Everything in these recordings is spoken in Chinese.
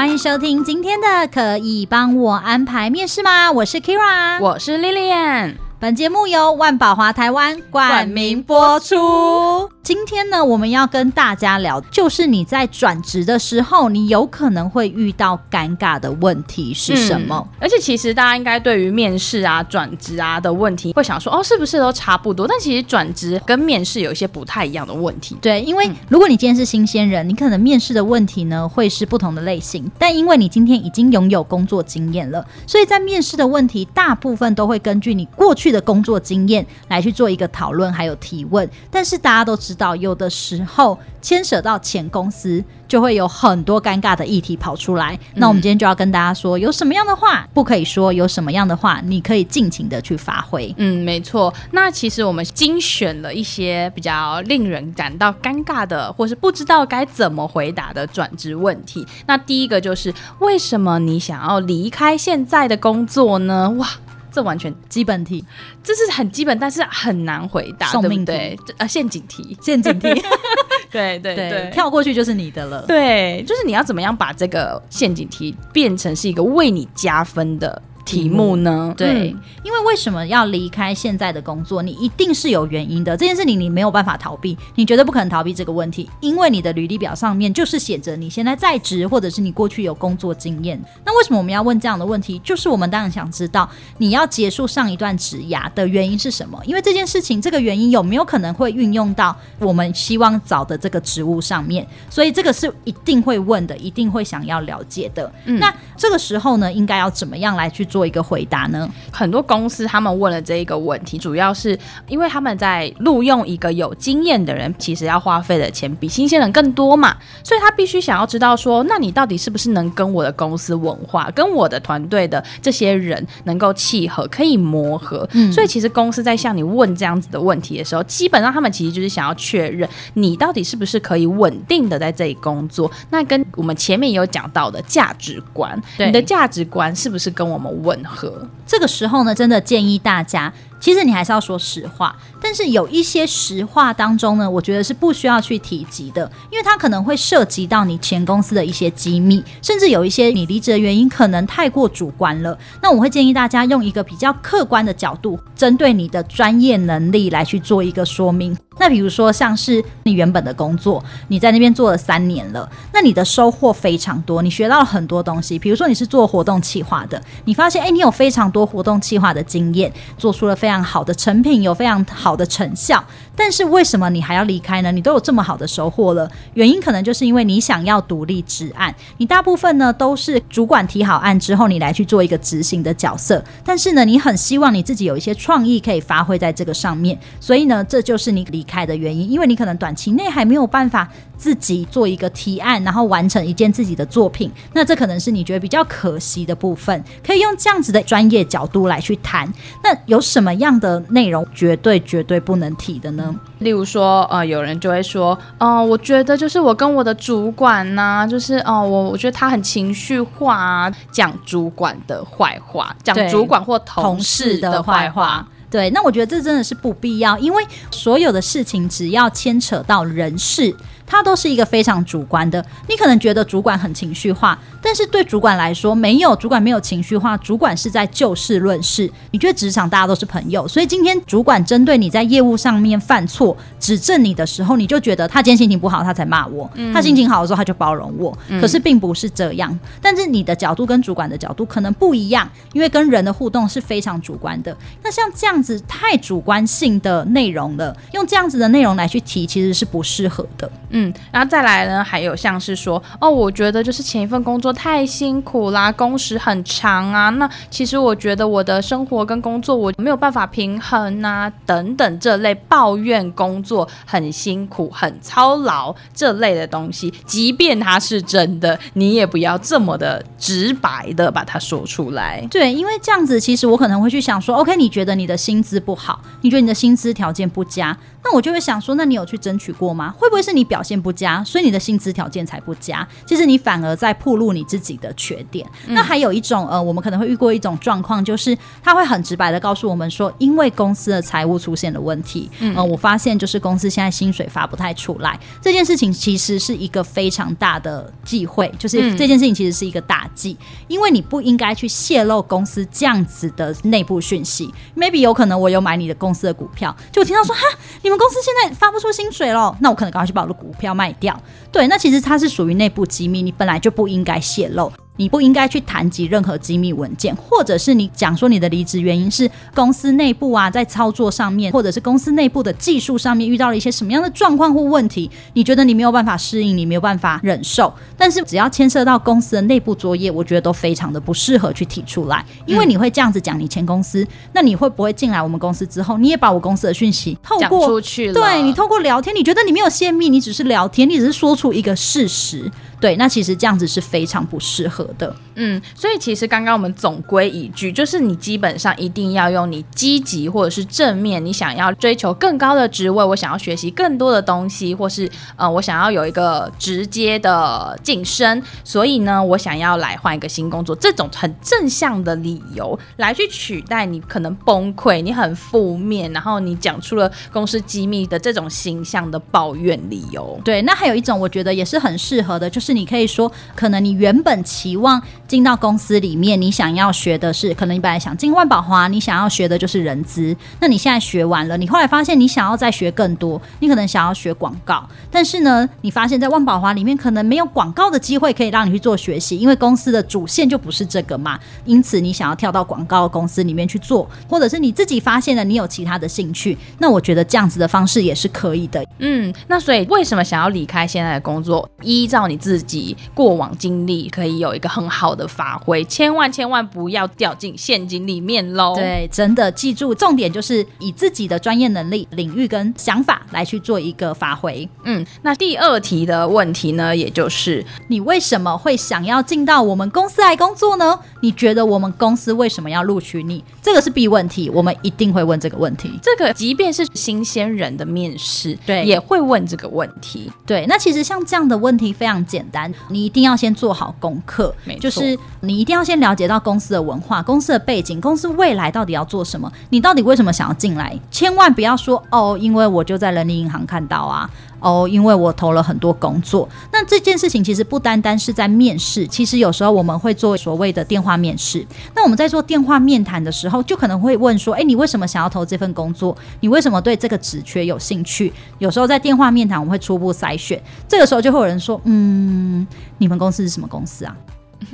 欢迎收听今天的《可以帮我安排面试吗》？我是 Kira，我是 Lilian。本节目由万宝华台湾冠名播出。今天呢，我们要跟大家聊，就是你在转职的时候，你有可能会遇到尴尬的问题是什么？嗯、而且，其实大家应该对于面试啊、转职啊的问题，会想说，哦，是不是都差不多？但其实转职跟面试有一些不太一样的问题。对，因为如果你今天是新鲜人，你可能面试的问题呢会是不同的类型，但因为你今天已经拥有工作经验了，所以在面试的问题大部分都会根据你过去的工作经验来去做一个讨论，还有提问。但是大家都知道，有的时候牵涉到前公司，就会有很多尴尬的议题跑出来。那我们今天就要跟大家说，有什么样的话不可以说，有什么样的话你可以尽情的去发挥。嗯，没错。那其实我们精选了一些比较令人感到尴尬的，或是不知道该怎么回答的转职问题。那第一个就是，为什么你想要离开现在的工作呢？哇！这完全基本题，这是很基本，但是很难回答，对不对？呃，陷阱题，陷阱题，对对对，对，跳过去就是你的了。对，就是你要怎么样把这个陷阱题变成是一个为你加分的。题目呢？对，嗯、因为为什么要离开现在的工作？你一定是有原因的。这件事情你没有办法逃避，你绝对不可能逃避这个问题，因为你的履历表上面就是写着你现在在职，或者是你过去有工作经验。那为什么我们要问这样的问题？就是我们当然想知道你要结束上一段职涯的原因是什么？因为这件事情，这个原因有没有可能会运用到我们希望找的这个职务上面？所以这个是一定会问的，一定会想要了解的。嗯、那这个时候呢，应该要怎么样来去做？一个回答呢？很多公司他们问了这一个问题，主要是因为他们在录用一个有经验的人，其实要花费的钱比新鲜人更多嘛，所以他必须想要知道说，那你到底是不是能跟我的公司文化、跟我的团队的这些人能够契合，可以磨合。嗯，所以其实公司在向你问这样子的问题的时候，基本上他们其实就是想要确认你到底是不是可以稳定的在这里工作。那跟我们前面有讲到的价值观，对你的价值观是不是跟我们吻合，这个时候呢，真的建议大家。其实你还是要说实话，但是有一些实话当中呢，我觉得是不需要去提及的，因为它可能会涉及到你前公司的一些机密，甚至有一些你离职的原因可能太过主观了。那我会建议大家用一个比较客观的角度，针对你的专业能力来去做一个说明。那比如说像是你原本的工作，你在那边做了三年了，那你的收获非常多，你学到了很多东西。比如说你是做活动企划的，你发现诶，你有非常多活动企划的经验，做出了非常好的成品，有非常好的成效，但是为什么你还要离开呢？你都有这么好的收获了，原因可能就是因为你想要独立执案。你大部分呢都是主管提好案之后，你来去做一个执行的角色，但是呢，你很希望你自己有一些创意可以发挥在这个上面，所以呢，这就是你离开的原因，因为你可能短期内还没有办法自己做一个提案，然后完成一件自己的作品。那这可能是你觉得比较可惜的部分，可以用这样子的专业角度来去谈。那有什么样的内容绝对绝对不能提的呢？例如说，呃，有人就会说，哦、呃，我觉得就是我跟我的主管呐、啊，就是哦、呃，我我觉得他很情绪化、啊，讲主管的坏话，讲主管或同事的坏话。对，那我觉得这真的是不必要，因为所有的事情只要牵扯到人事。它都是一个非常主观的，你可能觉得主管很情绪化，但是对主管来说，没有主管没有情绪化，主管是在就事论事。你觉得职场大家都是朋友，所以今天主管针对你在业务上面犯错，指正你的时候，你就觉得他今天心情不好，他才骂我；嗯、他心情好的时候，他就包容我。可是并不是这样，但是你的角度跟主管的角度可能不一样，因为跟人的互动是非常主观的。那像这样子太主观性的内容了，用这样子的内容来去提，其实是不适合的。嗯，嗯然后再来呢，还有像是说，哦，我觉得就是前一份工作太辛苦啦，工时很长啊。那其实我觉得我的生活跟工作我没有办法平衡啊，等等这类抱怨工作很辛苦、很操劳这类的东西，即便它是真的，你也不要这么的直白的把它说出来。对，因为这样子，其实我可能会去想说，OK，你觉得你的薪资不好，你觉得你的薪资条件不佳，那我就会想说，那你有去争取过吗？会不会是你表现不佳，所以你的薪资条件才不佳？其实你反而在暴露你自己的缺点。嗯、那还有一种，呃，我们可能会遇过一种状况，就是他会很直白的告诉我们说，因为公司的财务出现了问题，嗯、呃，我发现就是公司现在薪水发不太出来，这件事情其实是一个非常大的忌讳，就是这件事情其实是一个大忌，嗯、因为你不应该去泄露公司这样子的内部讯息。Maybe 有可能我有买你的公司的股票，就我听到说哈，你们公司现在发不出薪水了，那我可能赶快去把我的股票卖掉。对，那其实它是属于内部机密，你本来就不应该泄露。你不应该去谈及任何机密文件，或者是你讲说你的离职原因是公司内部啊，在操作上面，或者是公司内部的技术上面遇到了一些什么样的状况或问题，你觉得你没有办法适应，你没有办法忍受。但是只要牵涉到公司的内部作业，我觉得都非常的不适合去提出来，因为你会这样子讲你前公司，那你会不会进来我们公司之后，你也把我公司的讯息透过出去了？对，你透过聊天，你觉得你没有泄密，你只是聊天，你只是说出一个事实。对，那其实这样子是非常不适合的。嗯，所以其实刚刚我们总归一句，就是你基本上一定要用你积极或者是正面，你想要追求更高的职位，我想要学习更多的东西，或是呃，我想要有一个直接的晋升，所以呢，我想要来换一个新工作，这种很正向的理由来去取代你可能崩溃、你很负面，然后你讲出了公司机密的这种形象的抱怨理由。对，那还有一种我觉得也是很适合的，就是。你可以说，可能你原本期望进到公司里面，你想要学的是，可能你本来想进万宝华，你想要学的就是人资。那你现在学完了，你后来发现你想要再学更多，你可能想要学广告，但是呢，你发现在万宝华里面可能没有广告的机会可以让你去做学习，因为公司的主线就不是这个嘛。因此，你想要跳到广告公司里面去做，或者是你自己发现了你有其他的兴趣，那我觉得这样子的方式也是可以的。嗯，那所以为什么想要离开现在的工作？依照你自己。自己过往经历可以有一个很好的发挥，千万千万不要掉进陷阱里面喽。对，真的记住，重点就是以自己的专业能力、领域跟想法来去做一个发挥。嗯，那第二题的问题呢，也就是你为什么会想要进到我们公司来工作呢？你觉得我们公司为什么要录取你？这个是必问题，我们一定会问这个问题。这个即便是新鲜人的面试，对，也会问这个问题。对，那其实像这样的问题非常简单，你一定要先做好功课，就是你一定要先了解到公司的文化、公司的背景、公司未来到底要做什么，你到底为什么想要进来？千万不要说哦，因为我就在人力银行看到啊。哦，因为我投了很多工作，那这件事情其实不单单是在面试，其实有时候我们会做所谓的电话面试。那我们在做电话面谈的时候，就可能会问说：“诶，你为什么想要投这份工作？你为什么对这个职缺有兴趣？”有时候在电话面谈，我们会初步筛选，这个时候就会有人说：“嗯，你们公司是什么公司啊？”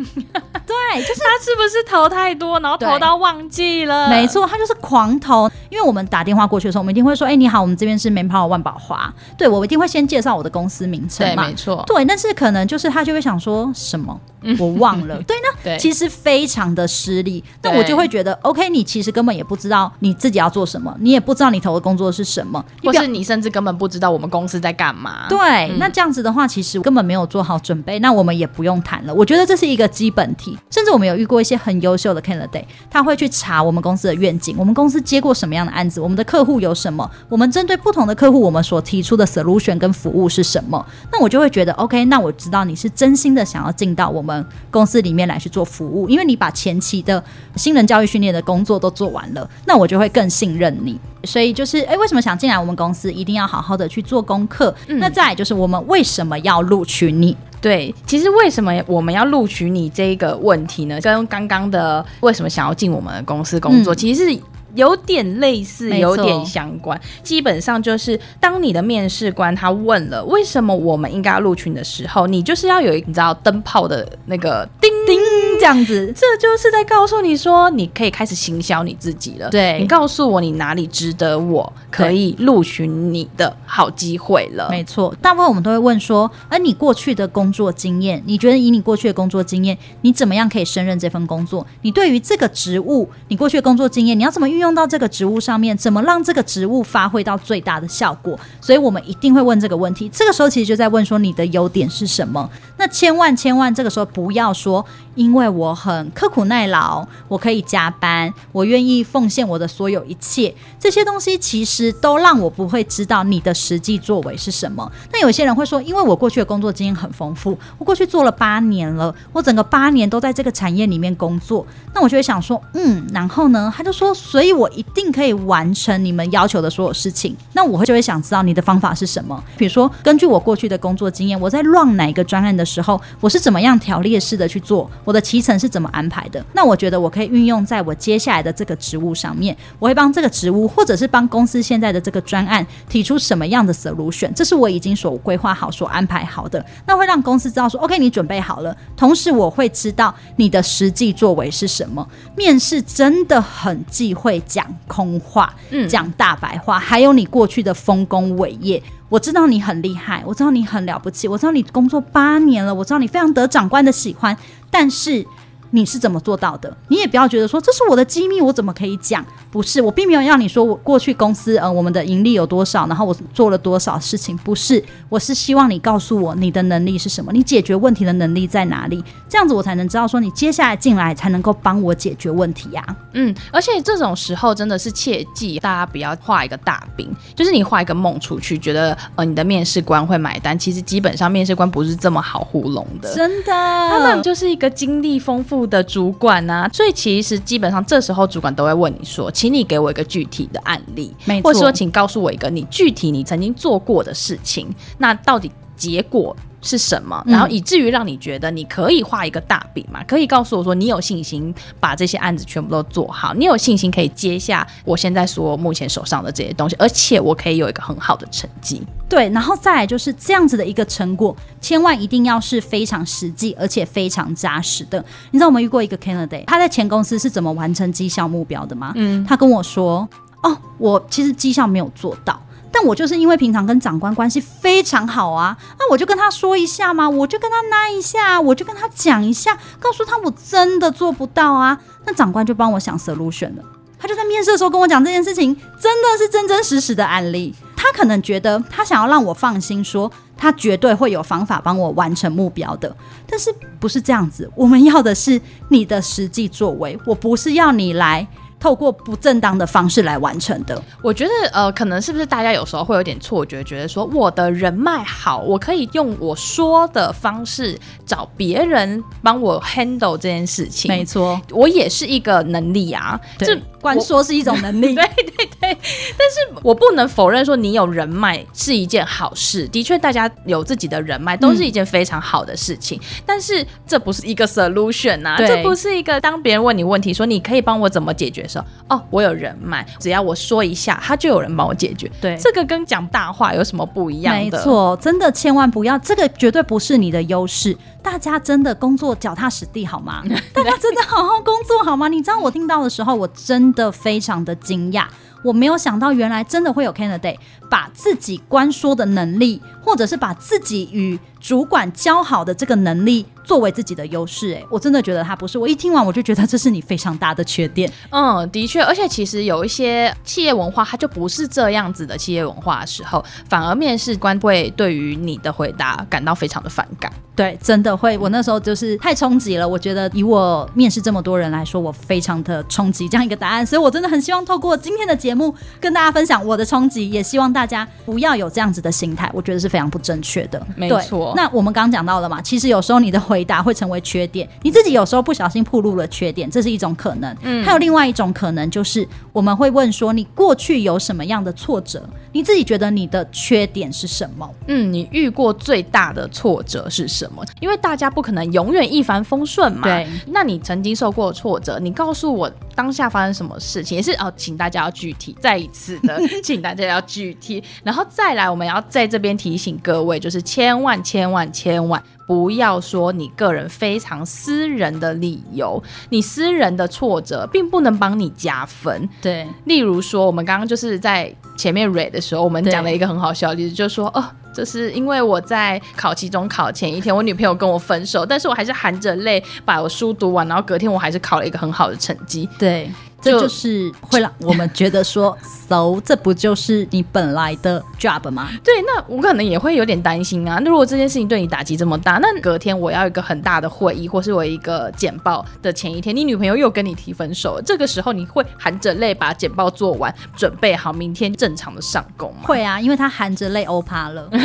对，就是他是不是投太多，然后投到忘记了？没错，他就是狂投。因为我们打电话过去的时候，我们一定会说：“哎，你好，我们这边是 Manpower 万宝华。”对，我一定会先介绍我的公司名称嘛。对，没错。对，但是可能就是他就会想说什么，我忘了。对呢，对，其实非常的失利。那我就会觉得，OK，你其实根本也不知道你自己要做什么，你也不知道你投的工作是什么，或是你甚至根本不知道我们公司在干嘛。对，嗯、那这样子的话，其实根本没有做好准备，那我们也不用谈了。我觉得这是一个基本题。甚至我们有遇过一些很优秀的 candidate，他会去查我们公司的愿景，我们公司接过什么样的案子，我们的客户有什么，我们针对不同的客户，我们所提出的 solution 跟服务是什么。那我就会觉得，OK，那我知道你是真心的想要进到我们公司里面来去做服务，因为你把前期的新人教育训练的工作都做完了，那我就会更信任你。所以就是，诶，为什么想进来我们公司？一定要好好的去做功课。嗯、那再来就是，我们为什么要录取你？对，其实为什么我们要录取你这个问题呢？跟刚刚的为什么想要进我们的公司工作，嗯、其实是有点类似，有点相关。基本上就是，当你的面试官他问了为什么我们应该要录取你的时候，你就是要有一个你知道灯泡的那个叮叮。这样子，这就是在告诉你说，你可以开始行销你自己了。对，你告诉我你哪里值得我可以录取你的好机会了。没错，大部分我们都会问说，而你过去的工作经验，你觉得以你过去的工作经验，你怎么样可以胜任这份工作？你对于这个职务，你过去的工作经验，你要怎么运用到这个职务上面？怎么让这个职务发挥到最大的效果？所以我们一定会问这个问题。这个时候其实就在问说，你的优点是什么？那千万千万，这个时候不要说。因为我很刻苦耐劳，我可以加班，我愿意奉献我的所有一切，这些东西其实都让我不会知道你的实际作为是什么。那有些人会说，因为我过去的工作经验很丰富，我过去做了八年了，我整个八年都在这个产业里面工作，那我就会想说，嗯，然后呢，他就说，所以我一定可以完成你们要求的所有事情。那我会就会想知道你的方法是什么？比如说，根据我过去的工作经验，我在乱哪一个专案的时候，我是怎么样条列式的去做？我的期程是怎么安排的？那我觉得我可以运用在我接下来的这个职务上面。我会帮这个职务，或者是帮公司现在的这个专案提出什么样的 solution？这是我已经所规划好、所安排好的。那会让公司知道说，OK，你准备好了。同时，我会知道你的实际作为是什么。面试真的很忌讳讲空话，嗯，讲大白话，还有你过去的丰功伟业。我知道你很厉害，我知道你很了不起，我知道你工作八年了，我知道你非常得长官的喜欢，但是。你是怎么做到的？你也不要觉得说，这是我的机密，我怎么可以讲？不是，我并没有让你说我过去公司呃我们的盈利有多少，然后我做了多少事情。不是，我是希望你告诉我你的能力是什么，你解决问题的能力在哪里？这样子我才能知道说你接下来进来才能够帮我解决问题呀、啊。嗯，而且这种时候真的是切记大家不要画一个大饼，就是你画一个梦出去，觉得呃你的面试官会买单，其实基本上面试官不是这么好糊弄的，真的，他们就是一个经历丰富的主管啊，所以其实基本上这时候主管都会问你说，请你给我一个具体的案例，或者说请告诉我一个你具体你曾经做过的事情，那到底结果是什么？然后以至于让你觉得你可以画一个大饼嘛？可以告诉我说你有信心把这些案子全部都做好，你有信心可以接下我现在所目前手上的这些东西，而且我可以有一个很好的成绩。对，然后再来就是这样子的一个成果，千万一定要是非常实际而且非常扎实的。你知道我们遇过一个 candidate，他在前公司是怎么完成绩效目标的吗？嗯，他跟我说：“哦，我其实绩效没有做到。”但我就是因为平常跟长官关系非常好啊，那我就跟他说一下嘛，我就跟他拉一下，我就跟他讲一下，告诉他我真的做不到啊。那长官就帮我想 solution 了，他就在面试的时候跟我讲这件事情，真的是真真实实的案例。他可能觉得他想要让我放心，说他绝对会有方法帮我完成目标的，但是不是这样子？我们要的是你的实际作为，我不是要你来。透过不正当的方式来完成的，我觉得呃，可能是不是大家有时候会有点错觉，觉得说我的人脉好，我可以用我说的方式找别人帮我 handle 这件事情。没错，我也是一个能力啊，这官说是一种能力，对对对。但是我不能否认说你有人脉是一件好事，的确大家有自己的人脉都是一件非常好的事情，嗯、但是这不是一个 solution 啊，这不是一个当别人问你问题说你可以帮我怎么解决。的时候哦，我有人脉，只要我说一下，他就有人帮我解决。对，这个跟讲大话有什么不一样的？没错，真的千万不要，这个绝对不是你的优势。大家真的工作脚踏实地好吗？大家真的好好工作好吗？你知道我听到的时候，我真的非常的惊讶。我没有想到，原来真的会有 candidate 把自己关说的能力，或者是把自己与主管交好的这个能力作为自己的优势。哎，我真的觉得他不是。我一听完我就觉得这是你非常大的缺点。嗯，的确，而且其实有一些企业文化，它就不是这样子的企业文化的时候，反而面试官会对于你的回答感到非常的反感。对，真的会。我那时候就是太冲击了。我觉得以我面试这么多人来说，我非常的冲击这样一个答案。所以我真的很希望透过今天的节目跟大家分享我的冲击，也希望大家不要有这样子的心态。我觉得是非常不正确的。没错。那我们刚刚讲到了嘛，其实有时候你的回答会成为缺点，你自己有时候不小心暴露了缺点，这是一种可能。嗯。还有另外一种可能就是我们会问说，你过去有什么样的挫折？你自己觉得你的缺点是什么？嗯，你遇过最大的挫折是什么？因为大家。不可能永远一帆风顺嘛？对，那你曾经受过挫折，你告诉我当下发生什么事情？也是哦，请大家要具体，再一次的，请大家要具体。题。然后再来，我们要在这边提醒各位，就是千万千万千万不要说你个人非常私人的理由，你私人的挫折并不能帮你加分。对，例如说，我们刚刚就是在前面 read 的时候，我们讲了一个很好笑的例子，就是说，哦。就是因为我在考期中考前一天，我女朋友跟我分手，但是我还是含着泪把我书读完，然后隔天我还是考了一个很好的成绩。对，这就是会让我们觉得说，so 这不就是你本来的 job 吗？对，那我可能也会有点担心啊。那如果这件事情对你打击这么大，那隔天我要一个很大的会议，或是我一个简报的前一天，你女朋友又跟你提分手，这个时候你会含着泪把简报做完，准备好明天正常的上工吗？会啊，因为她含着泪欧趴了。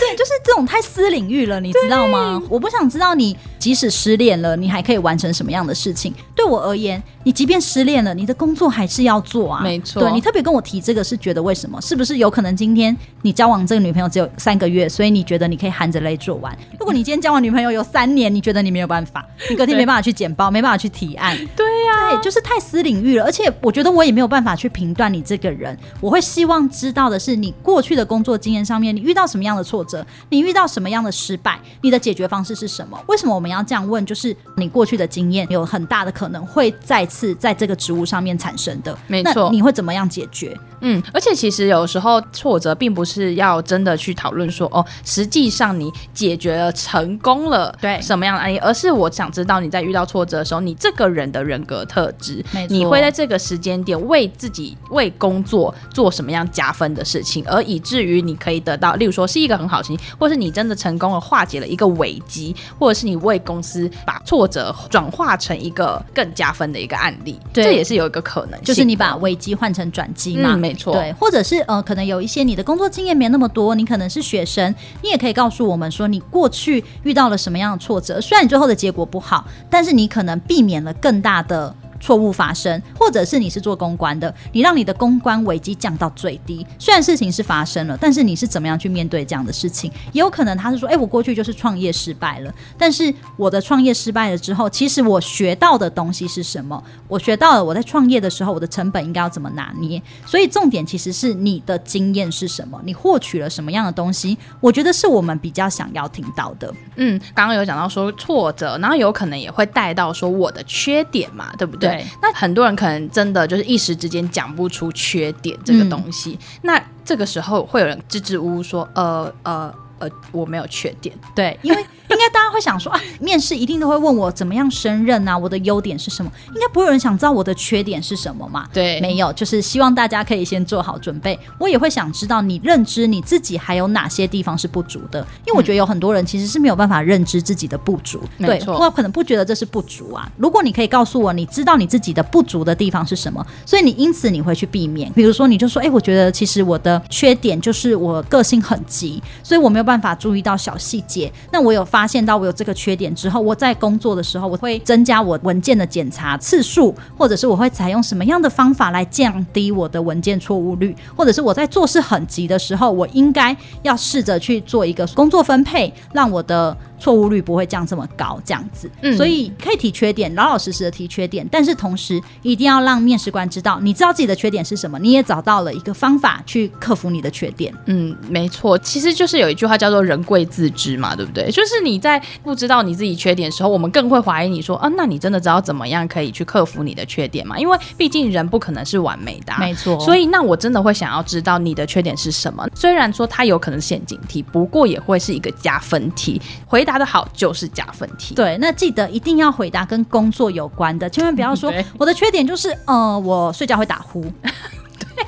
对，就是这种太私领域了，你知道吗？我不想知道你即使失恋了，你还可以完成什么样的事情。对我而言，你即便失恋了，你的工作还是要做啊。没错，对，你特别跟我提这个，是觉得为什么？是不是有可能今天你交往这个女朋友只有三个月，所以你觉得你可以含着泪做完？如果你今天交往女朋友有三年，你觉得你没有办法，你隔天没办法去简报，没办法去提案。对呀、啊，对，就是太私领域了。而且我觉得我也没有办法去评断你这个人。我会希望知道的是，你过去的工作经验上面，你遇到什么样的挫折？你遇到什么样的失败？你的解决方式是什么？为什么我们要这样问？就是你过去的经验有很大的可能会再次在这个职务上面产生的。没错，你会怎么样解决？嗯，而且其实有时候挫折并不是要真的去讨论说哦，实际上你解决了成功了，对什么样的案例，而是我想知道你在遇到挫折的时候，你这个人的人格特质，你会在这个时间点为自己为工作做什么样加分的事情，而以至于你可以得到，例如说是一个很好的成绩，或是你真的成功了化解了一个危机，或者是你为公司把挫折转化成一个更加分的一个案例，对，这也是有一个可能性，就是你把危机换成转机嘛。嗯没错，对，或者是呃，可能有一些你的工作经验没那么多，你可能是学生，你也可以告诉我们说，你过去遇到了什么样的挫折，虽然你最后的结果不好，但是你可能避免了更大的。错误发生，或者是你是做公关的，你让你的公关危机降到最低。虽然事情是发生了，但是你是怎么样去面对这样的事情？也有可能他是说，哎，我过去就是创业失败了，但是我的创业失败了之后，其实我学到的东西是什么？我学到了我在创业的时候，我的成本应该要怎么拿捏？所以重点其实是你的经验是什么？你获取了什么样的东西？我觉得是我们比较想要听到的。嗯，刚刚有讲到说挫折，然后有可能也会带到说我的缺点嘛，对不对？对，那很多人可能真的就是一时之间讲不出缺点这个东西，嗯、那这个时候会有人支支吾吾说，呃呃呃，我没有缺点，对，因为。应该大家会想说啊，面试一定都会问我怎么样胜任啊，我的优点是什么？应该不会有人想知道我的缺点是什么嘛？对，没有，就是希望大家可以先做好准备。我也会想知道你认知你自己还有哪些地方是不足的，因为我觉得有很多人其实是没有办法认知自己的不足，嗯、对，我可能不觉得这是不足啊。如果你可以告诉我，你知道你自己的不足的地方是什么，所以你因此你会去避免。比如说，你就说，哎，我觉得其实我的缺点就是我个性很急，所以我没有办法注意到小细节。那我有发现到。我有这个缺点之后，我在工作的时候，我会增加我文件的检查次数，或者是我会采用什么样的方法来降低我的文件错误率，或者是我在做事很急的时候，我应该要试着去做一个工作分配，让我的。错误率不会降这么高，这样子，嗯，所以可以提缺点，老老实实的提缺点，但是同时一定要让面试官知道，你知道自己的缺点是什么，你也找到了一个方法去克服你的缺点。嗯，没错，其实就是有一句话叫做“人贵自知”嘛，对不对？就是你在不知道你自己缺点的时候，我们更会怀疑你说，啊，那你真的知道怎么样可以去克服你的缺点吗？因为毕竟人不可能是完美的啊，没错。所以那我真的会想要知道你的缺点是什么。虽然说它有可能是陷阱题，不过也会是一个加分题。回。答的好就是加分题。对，那记得一定要回答跟工作有关的，千万不要说 我的缺点就是，呃，我睡觉会打呼。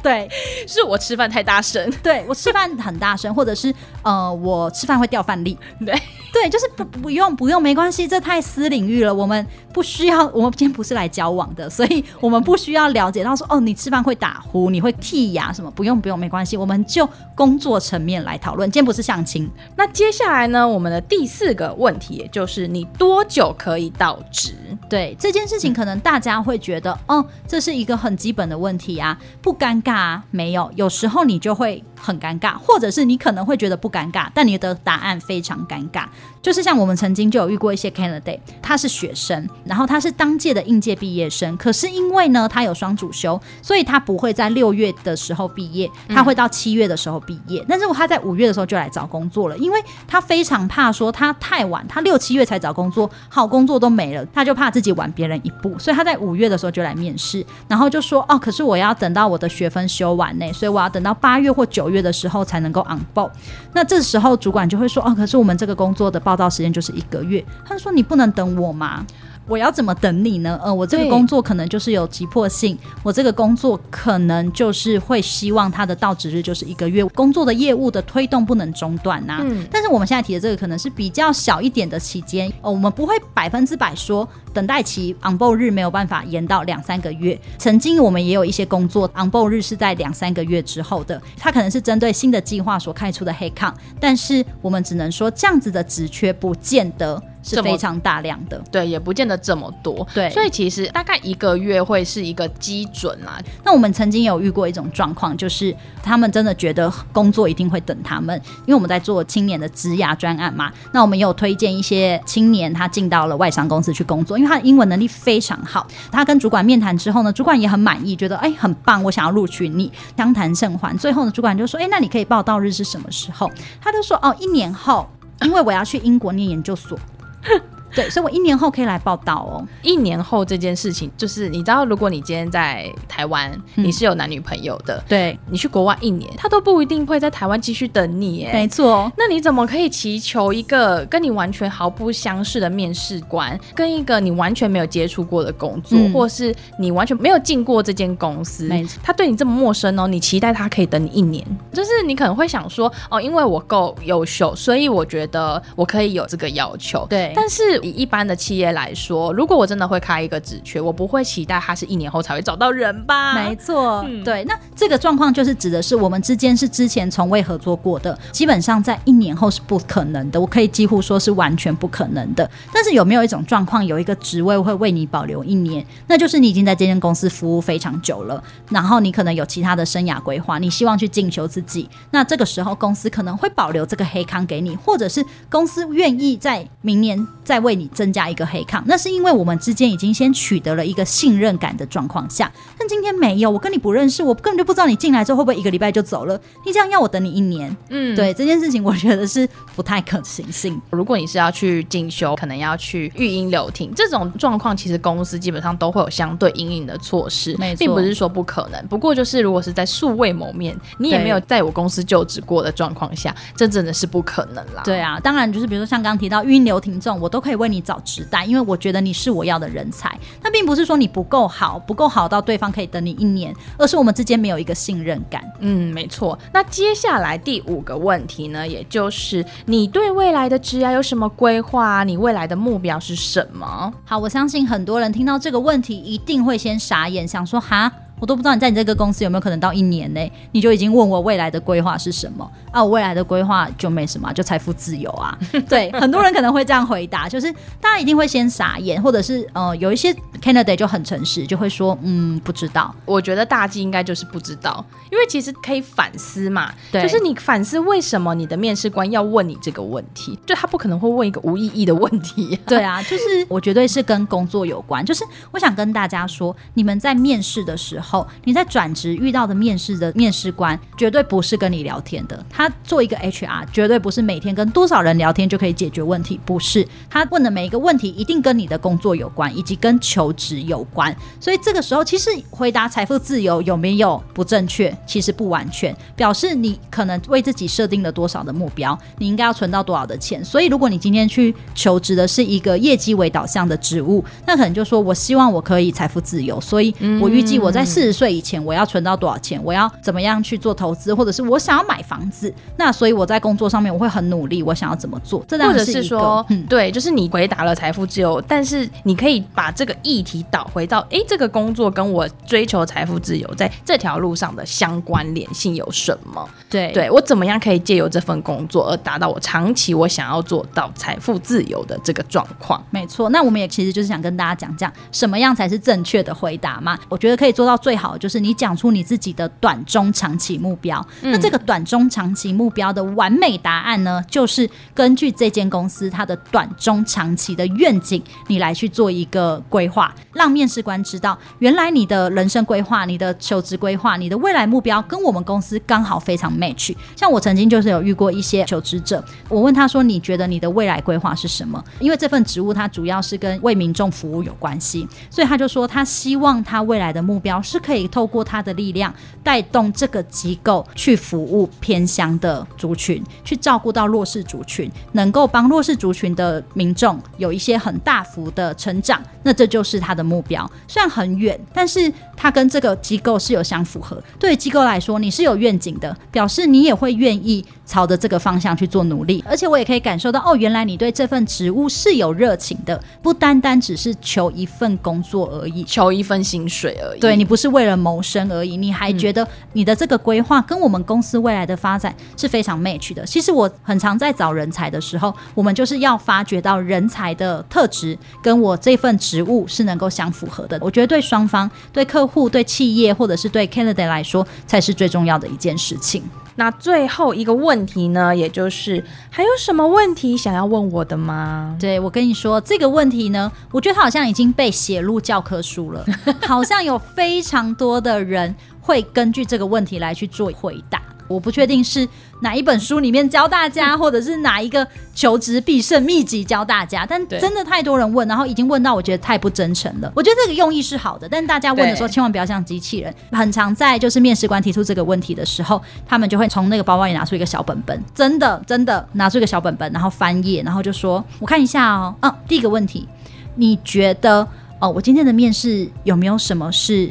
对，是我吃饭太大声。对，我吃饭很大声，或者是呃，我吃饭会掉饭粒。对。对，就是不不用不用没关系，这太私领域了。我们不需要，我们今天不是来交往的，所以我们不需要了解到说，哦，你吃饭会打呼，你会剔牙什么？不用不用，没关系，我们就工作层面来讨论。今天不是相亲。那接下来呢，我们的第四个问题，也就是你多久可以到职？对这件事情，可能大家会觉得，嗯、哦，这是一个很基本的问题啊，不尴尬啊，没有，有时候你就会。很尴尬，或者是你可能会觉得不尴尬，但你的答案非常尴尬。就是像我们曾经就有遇过一些 candidate，他是学生，然后他是当届的应届毕业生，可是因为呢他有双主修，所以他不会在六月的时候毕业，他会到七月的时候毕业。但是他在五月的时候就来找工作了，因为他非常怕说他太晚，他六七月才找工作，好工作都没了，他就怕自己晚别人一步，所以他在五月的时候就来面试，然后就说哦，可是我要等到我的学分修完呢，所以我要等到八月或九月的时候才能够 on board。那这时候主管就会说哦，可是我们这个工作的报报到时间就是一个月，他就说你不能等我吗？我要怎么等你呢？呃，我这个工作可能就是有急迫性，我这个工作可能就是会希望它的到职日就是一个月，工作的业务的推动不能中断呐、啊。嗯，但是我们现在提的这个可能是比较小一点的期间，呃，我们不会百分之百说等待期 on board 日没有办法延到两三个月。曾经我们也有一些工作 on board 日是在两三个月之后的，它可能是针对新的计划所开出的 headcount，但是我们只能说这样子的职缺不见得。是非常大量的，对，也不见得这么多，对，所以其实大概一个月会是一个基准啊。那我们曾经有遇过一种状况，就是他们真的觉得工作一定会等他们，因为我们在做青年的职涯专案嘛。那我们也有推荐一些青年，他进到了外商公司去工作，因为他的英文能力非常好。他跟主管面谈之后呢，主管也很满意，觉得哎很棒，我想要录取你。相谈甚欢，最后呢，主管就说，哎，那你可以报到日是什么时候？他就说，哦，一年后，因为我要去英国念研究所。哼 对，所以我一年后可以来报道哦。一年后这件事情，就是你知道，如果你今天在台湾，嗯、你是有男女朋友的，对，你去国外一年，他都不一定会在台湾继续等你，哎，没错。那你怎么可以祈求一个跟你完全毫不相识的面试官，跟一个你完全没有接触过的工作，嗯、或是你完全没有进过这间公司，没错，他对你这么陌生哦，你期待他可以等你一年，就是你可能会想说，哦，因为我够优秀，所以我觉得我可以有这个要求，对，但是。以一般的企业来说，如果我真的会开一个职缺，我不会期待他是一年后才会找到人吧？没错，嗯、对。那这个状况就是指的是我们之间是之前从未合作过的，基本上在一年后是不可能的。我可以几乎说是完全不可能的。但是有没有一种状况，有一个职位会为你保留一年？那就是你已经在这间公司服务非常久了，然后你可能有其他的生涯规划，你希望去进修自己。那这个时候公司可能会保留这个黑康给你，或者是公司愿意在明年再为。为你增加一个黑抗，那是因为我们之间已经先取得了一个信任感的状况下。但今天没有，我跟你不认识，我根本就不知道你进来之后会不会一个礼拜就走了。你这样要我等你一年，嗯，对这件事情，我觉得是不太可行性。如果你是要去进修，可能要去育婴留停这种状况，其实公司基本上都会有相对应应的措施，没错，并不是说不可能。不过就是如果是在素未谋面，你也没有在我公司就职过的状况下，这真的是不可能啦。对啊，当然就是比如说像刚刚提到育婴留停这种，我都可以。为你找直代，因为我觉得你是我要的人才。那并不是说你不够好，不够好到对方可以等你一年，而是我们之间没有一个信任感。嗯，没错。那接下来第五个问题呢，也就是你对未来的职涯有什么规划？你未来的目标是什么？好，我相信很多人听到这个问题一定会先傻眼，想说哈。我都不知道你在你这个公司有没有可能到一年内，你就已经问我未来的规划是什么啊？我未来的规划就没什么，就财富自由啊。对，很多人可能会这样回答，就是大家一定会先傻眼，或者是呃有一些 candidate 就很诚实，就会说嗯不知道。我觉得大忌应该就是不知道，因为其实可以反思嘛，对，就是你反思为什么你的面试官要问你这个问题，就他不可能会问一个无意义的问题啊。对啊，就是我绝对是跟工作有关，就是我想跟大家说，你们在面试的时候。后，你在转职遇到的面试的面试官，绝对不是跟你聊天的。他做一个 HR，绝对不是每天跟多少人聊天就可以解决问题，不是。他问的每一个问题，一定跟你的工作有关，以及跟求职有关。所以这个时候，其实回答财富自由有没有不正确？其实不完全，表示你可能为自己设定了多少的目标，你应该要存到多少的钱。所以，如果你今天去求职的是一个业绩为导向的职务，那可能就说我希望我可以财富自由，所以我预计我在四十岁以前我要存到多少钱？我要怎么样去做投资，或者是我想要买房子？那所以我在工作上面我会很努力，我想要怎么做？这或者是说，嗯，对，就是你回答了财富自由，但是你可以把这个议题导回到，哎，这个工作跟我追求财富自由在这条路上的相关联性有什么？对，对我怎么样可以借由这份工作而达到我长期我想要做到财富自由的这个状况？没错，那我们也其实就是想跟大家讲讲什么样才是正确的回答嘛？我觉得可以做到最。最好就是你讲出你自己的短中长期目标。嗯、那这个短中长期目标的完美答案呢，就是根据这间公司它的短中长期的愿景，你来去做一个规划，让面试官知道，原来你的人生规划、你的求职规划、你的未来目标跟我们公司刚好非常 match。像我曾经就是有遇过一些求职者，我问他说：“你觉得你的未来规划是什么？”因为这份职务它主要是跟为民众服务有关系，所以他就说他希望他未来的目标是可以透过他的力量带动这个机构去服务偏乡的族群，去照顾到弱势族群，能够帮弱势族群的民众有一些很大幅的成长。那这就是他的目标，虽然很远，但是他跟这个机构是有相符合。对于机构来说，你是有愿景的，表示你也会愿意朝着这个方向去做努力。而且我也可以感受到，哦，原来你对这份职务是有热情的，不单单只是求一份工作而已，求一份薪水而已。对，你不是为了谋生而已，你还觉得你的这个规划跟我们公司未来的发展是非常 match 的。其实我很常在找人才的时候，我们就是要发掘到人才的特质跟我这份职务是能够相符合的。我觉得对双方、对客户、对企业或者是对 candidate 来说，才是最重要的一件事情。那最后一个问题呢，也就是还有什么问题想要问我的吗？对，我跟你说这个问题呢，我觉得它好像已经被写入教科书了，好像有非常多的人会根据这个问题来去做回答。我不确定是哪一本书里面教大家，或者是哪一个求职必胜秘籍教大家，但真的太多人问，然后已经问到我觉得太不真诚了。我觉得这个用意是好的，但大家问的时候千万不要像机器人。很常在就是面试官提出这个问题的时候，他们就会从那个包包里拿出一个小本本，真的真的拿出一个小本本，然后翻页，然后就说：“我看一下哦，嗯、啊，第一个问题，你觉得哦，我今天的面试有没有什么是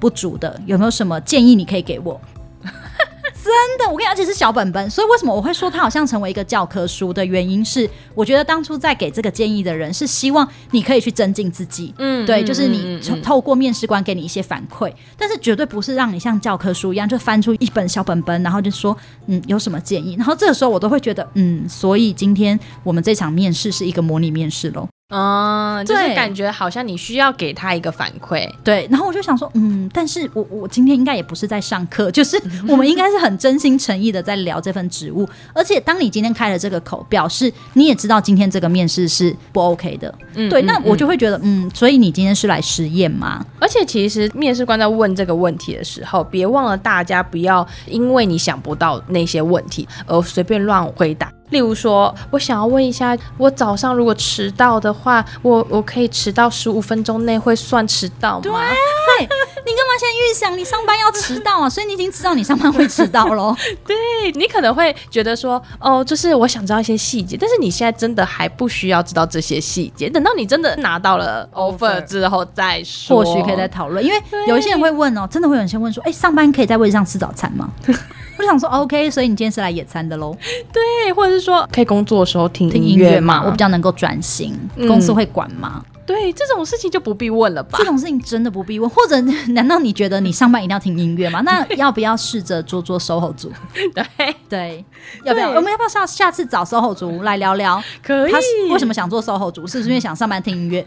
不足的？有没有什么建议你可以给我？”真的，我跟你讲，而且是小本本，所以为什么我会说它好像成为一个教科书的原因是，我觉得当初在给这个建议的人是希望你可以去增进自己，嗯，对，就是你透过面试官给你一些反馈，但是绝对不是让你像教科书一样就翻出一本小本本，然后就说，嗯，有什么建议，然后这个时候我都会觉得，嗯，所以今天我们这场面试是一个模拟面试喽。嗯，就是感觉好像你需要给他一个反馈，对。然后我就想说，嗯，但是我我今天应该也不是在上课，就是我们应该是很真心诚意的在聊这份职务。而且当你今天开了这个口，表示你也知道今天这个面试是不 OK 的，嗯，对。那我就会觉得，嗯，所以你今天是来实验吗？而且其实面试官在问这个问题的时候，别忘了大家不要因为你想不到那些问题而随便乱回答。例如说，我想要问一下，我早上如果迟到的话，我我可以迟到十五分钟内会算迟到吗？你干嘛现在预想你上班要迟到啊？所以你已经知道你上班会迟到喽。对，你可能会觉得说，哦，就是我想知道一些细节，但是你现在真的还不需要知道这些细节，等到你真的拿到了 offer 之后再说，或许可以再讨论。因为有一些人会问哦，真的会有人先问说，哎，上班可以在位置上吃早餐吗？我想说，OK，所以你今天是来野餐的喽？对，或者是说可以工作的时候听听音乐吗？我比较能够专心，嗯、公司会管吗？对，这种事情就不必问了吧？这种事情真的不必问。或者，难道你觉得你上班一定要听音乐吗？那要不要试着做做 SOHO 族？对对，要不要？我们要不要下下次找 SOHO 族来聊聊？可以。他为什么想做 SOHO 族？是不是因为想上班听音乐？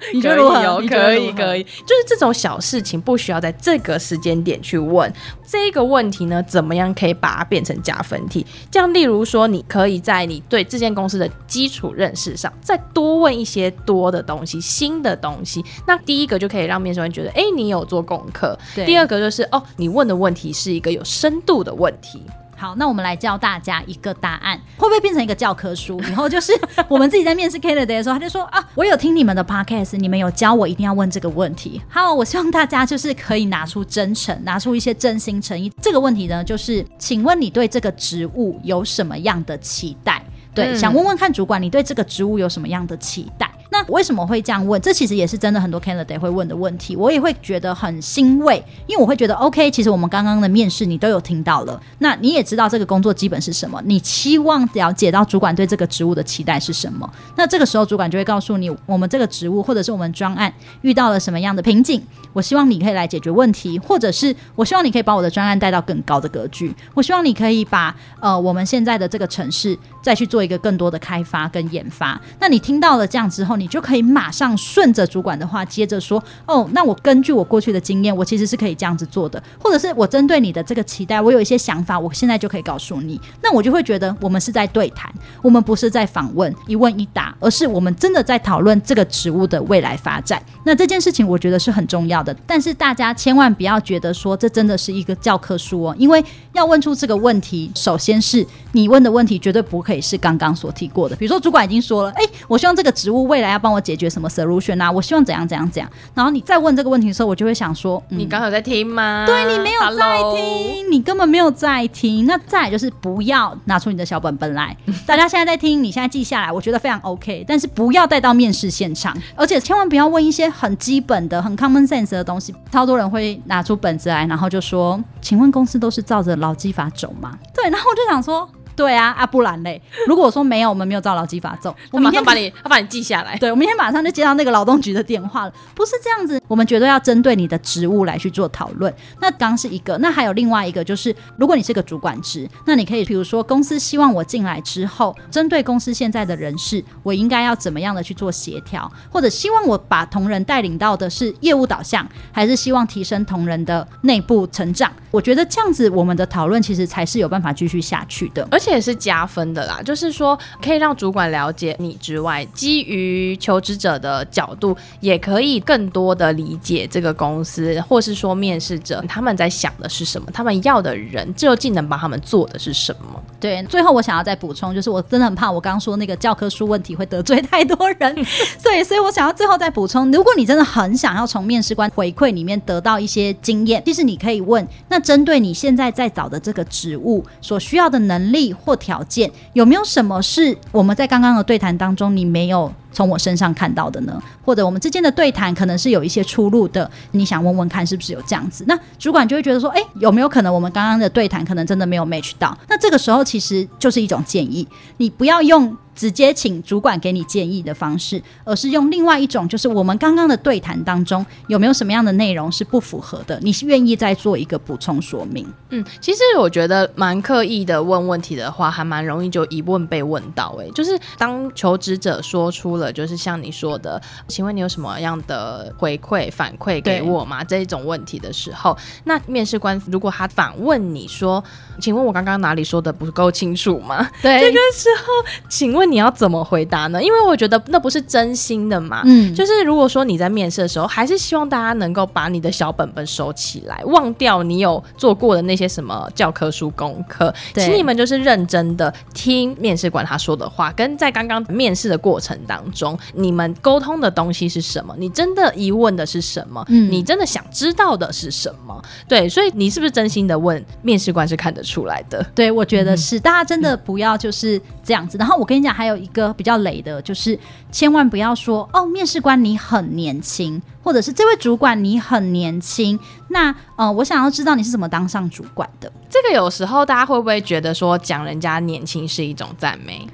你觉得如何？可以，可以，就是这种小事情不需要在这个时间点去问。这个问题呢，怎么样可以把它变成加分题？这样，例如说，你可以在你对这间公司的基础认识上，再多问一些多的东西、新的东西。那第一个就可以让面试官觉得，哎，你有做功课。第二个就是，哦，你问的问题是一个有深度的问题。好，那我们来教大家一个答案，会不会变成一个教科书？以后就是我们自己在面试 candidate 的时候，他就说啊，我有听你们的 podcast，你们有教我一定要问这个问题。好，我希望大家就是可以拿出真诚，拿出一些真心诚意。这个问题呢，就是请问你对这个职务有什么样的期待？对，嗯、想问问看主管，你对这个职务有什么样的期待？那为什么会这样问？这其实也是真的很多 candidate 会问的问题，我也会觉得很欣慰，因为我会觉得 OK，其实我们刚刚的面试你都有听到了，那你也知道这个工作基本是什么，你期望了解到主管对这个职务的期待是什么，那这个时候主管就会告诉你，我们这个职务或者是我们专案遇到了什么样的瓶颈，我希望你可以来解决问题，或者是我希望你可以把我的专案带到更高的格局，我希望你可以把呃我们现在的这个城市再去做一个更多的开发跟研发。那你听到了这样之后，你就可以马上顺着主管的话，接着说哦，那我根据我过去的经验，我其实是可以这样子做的，或者是我针对你的这个期待，我有一些想法，我现在就可以告诉你。那我就会觉得我们是在对谈，我们不是在访问一问一答，而是我们真的在讨论这个职务的未来发展。那这件事情我觉得是很重要的，但是大家千万不要觉得说这真的是一个教科书哦，因为要问出这个问题，首先是你问的问题绝对不可以是刚刚所提过的，比如说主管已经说了，哎，我希望这个职务未来要帮我解决什么 solution 啊，我希望怎样怎样怎样，然后你再问这个问题的时候，我就会想说，嗯、你刚好在听吗？对，你没有在听?你根本没有在听。那再来就是不要拿出你的小本本来，大家现在在听，你现在记下来，我觉得非常 OK，但是不要带到面试现场，而且千万不要问一些很基本的、很 common sense 的东西。超多人会拿出本子来，然后就说：“请问公司都是照着劳基法走吗？”对，然后我就想说。对啊，啊不然嘞？如果我说没有，我们没有照劳基法走，我明天把你，他把你记下来。对，我明天马上就接到那个劳动局的电话了。不是这样子，我们绝对要针对你的职务来去做讨论。那刚是一个，那还有另外一个，就是如果你是个主管职，那你可以比如说公司希望我进来之后，针对公司现在的人事，我应该要怎么样的去做协调，或者希望我把同仁带领到的是业务导向，还是希望提升同仁的内部成长？我觉得这样子，我们的讨论其实才是有办法继续下去的，而且也是加分的啦。就是说，可以让主管了解你之外，基于求职者的角度，也可以更多的理解这个公司，或是说面试者他们在想的是什么，他们要的人究竟能帮他们做的是什么。对，最后我想要再补充，就是我真的很怕我刚刚说那个教科书问题会得罪太多人，所以，所以我想要最后再补充，如果你真的很想要从面试官回馈里面得到一些经验，其实你可以问那。针对你现在在找的这个职务所需要的能力或条件，有没有什么是我们在刚刚的对谈当中你没有从我身上看到的呢？或者我们之间的对谈可能是有一些出入的，你想问问看是不是有这样子？那主管就会觉得说，诶，有没有可能我们刚刚的对谈可能真的没有 match 到？那这个时候其实就是一种建议，你不要用。直接请主管给你建议的方式，而是用另外一种，就是我们刚刚的对谈当中有没有什么样的内容是不符合的？你是愿意再做一个补充说明？嗯，其实我觉得蛮刻意的问问题的话，还蛮容易就一问被问到。诶，就是当求职者说出了，就是像你说的，请问你有什么样的回馈反馈给我吗？这一种问题的时候，那面试官如果他反问你说，请问我刚刚哪里说的不够清楚吗？对，这个时候，请问。你要怎么回答呢？因为我觉得那不是真心的嘛。嗯，就是如果说你在面试的时候，还是希望大家能够把你的小本本收起来，忘掉你有做过的那些什么教科书功课，请你们就是认真的听面试官他说的话，跟在刚刚面试的过程当中，你们沟通的东西是什么？你真的疑问的是什么？嗯，你真的想知道的是什么？对，所以你是不是真心的问？面试官是看得出来的。对，我觉得是，嗯，大家真的不要就是这样子。然后我跟你讲。还有一个比较雷的，就是千万不要说哦，面试官你很年轻，或者是这位主管你很年轻。那呃，我想要知道你是怎么当上主管的。这个有时候大家会不会觉得说讲人家年轻是一种赞美？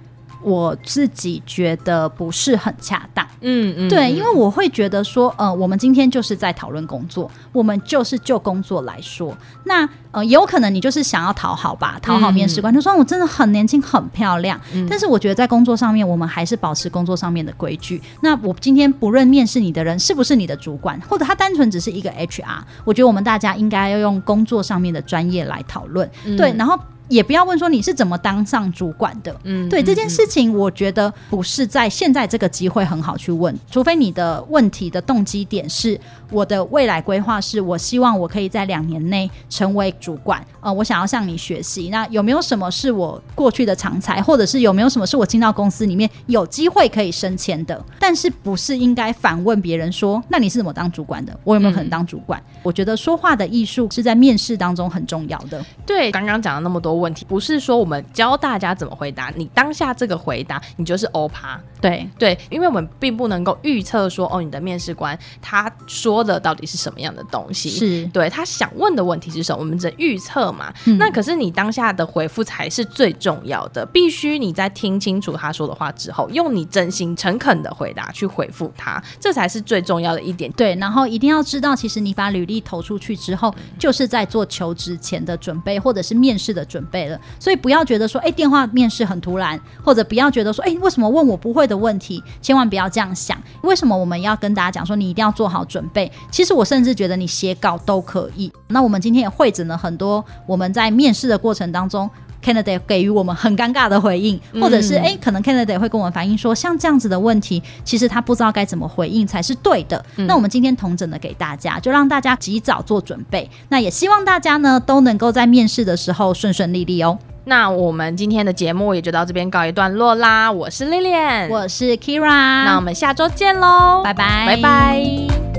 我自己觉得不是很恰当，嗯嗯，对，因为我会觉得说，呃，我们今天就是在讨论工作，我们就是就工作来说，那呃，也有可能你就是想要讨好吧，讨好面试官，就说我真的很年轻，很漂亮，嗯，但是我觉得在工作上面，我们还是保持工作上面的规矩。那我今天不论面试你的人是不是你的主管，或者他单纯只是一个 HR，我觉得我们大家应该要用工作上面的专业来讨论，嗯，对，然后。也不要问说你是怎么当上主管的，嗯，对，这件事情，我觉得不是在现在这个机会很好去问，除非你的问题的动机点是我的未来规划是我希望我可以在两年内成为主管，呃，我想要向你学习。那有没有什么是我过去的常才，或者是有没有什么是我进到公司里面有机会可以升迁的？但是不是应该反问别人说，那你是怎么当主管的？我有没有可能当主管？嗯，我觉得说话的艺术是在面试当中很重要的。对，刚刚讲了那么多。问题不是说我们教大家怎么回答，你当下这个回答你就是欧趴。对对，因为我们并不能够预测说哦，你的面试官他说的到底是什么样的东西，是对他想问的问题是什么，我们只能预测嘛。嗯。那可是你当下的回复才是最重要的，必须你在听清楚他说的话之后，用你真心诚恳的回答去回复他，这才是最重要的一点。对，然后一定要知道，其实你把履历投出去之后，就是在做求职前的准备，或者是面试的准备了。所以不要觉得说，哎，电话面试很突然，或者不要觉得说，哎，为什么问我不会的问题？千万不要这样想。为什么我们要跟大家讲说，你一定要做好准备？其实我甚至觉得你写稿都可以。那我们今天也会诊了很多我们在面试的过程当中。Candidate 给予我们很尴尬的回应，或者是哎、嗯，可能 Candidate 会跟我们反映说，像这样子的问题，其实他不知道该怎么回应才是对的。嗯、那我们今天同整的给大家，就让大家及早做准备。那也希望大家呢都能够在面试的时候顺顺利利哦。那我们今天的节目也就到这边告一段落啦。我是 Lilian，我是 Kira，那我们下周见喽，拜拜，拜拜。